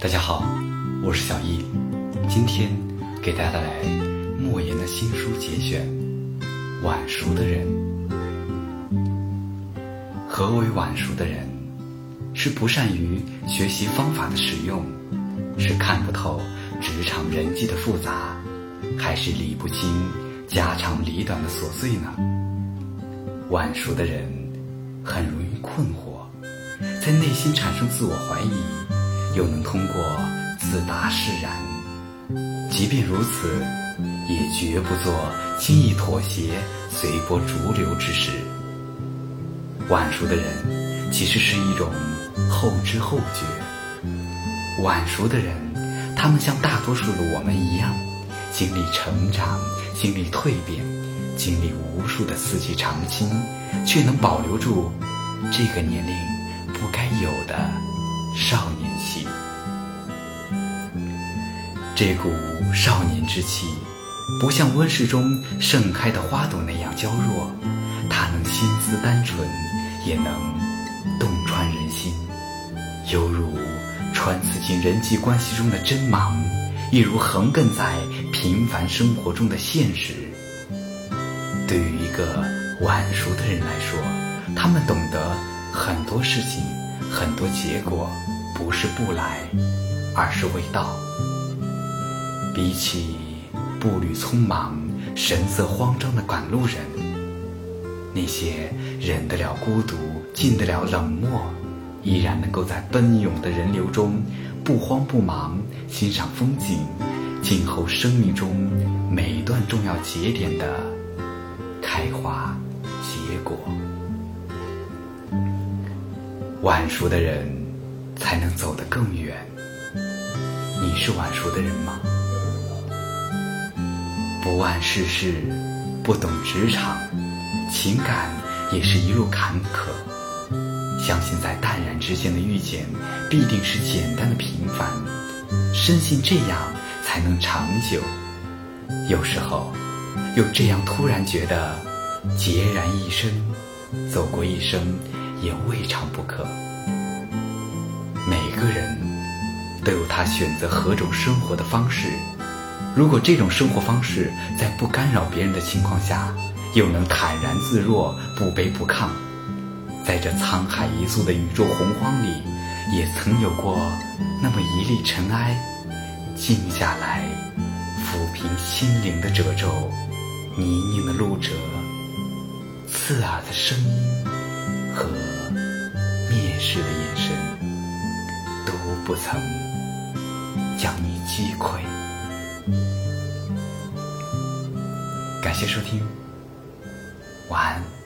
大家好，我是小易，今天给大家带来莫言的新书节选《晚熟的人》。何为晚熟的人？是不善于学习方法的使用，是看不透职场人际的复杂，还是理不清家长里短的琐碎呢？晚熟的人很容易困惑，在内心产生自我怀疑，又能通过自答释然。即便如此，也绝不做轻易妥协、随波逐流之事。晚熟的人其实是一种后知后觉。晚熟的人，他们像大多数的我们一样，经历成长，经历蜕变，经历无数的四季常青，却能保留住这个年龄不该有的少年这股少年之气，不像温室中盛开的花朵那样娇弱，它能心思单纯，也能洞穿人心，犹如穿刺进人际关系中的针芒，亦如横亘在平凡生活中的现实。对于一个晚熟的人来说，他们懂得很多事情，很多结果不是不来，而是未到。比起步履匆忙、神色慌张的赶路人，那些忍得了孤独、禁得了冷漠，依然能够在奔涌的人流中不慌不忙欣赏风景，静候生命中每一段重要节点的开花结果。晚熟的人才能走得更远。你是晚熟的人吗？不谙世事，不懂职场，情感也是一路坎坷。相信在淡然之间的遇见，必定是简单的平凡。深信这样才能长久。有时候，又这样突然觉得，孑然一身，走过一生也未尝不可。每个人都有他选择何种生活的方式。如果这种生活方式在不干扰别人的情况下，又能坦然自若、不卑不亢，在这沧海一粟的宇宙洪荒里，也曾有过那么一粒尘埃，静下来，抚平心灵的褶皱，泥泞的路辙，刺耳的声音和蔑视的眼神，都不曾将你击溃。感谢收听，晚安。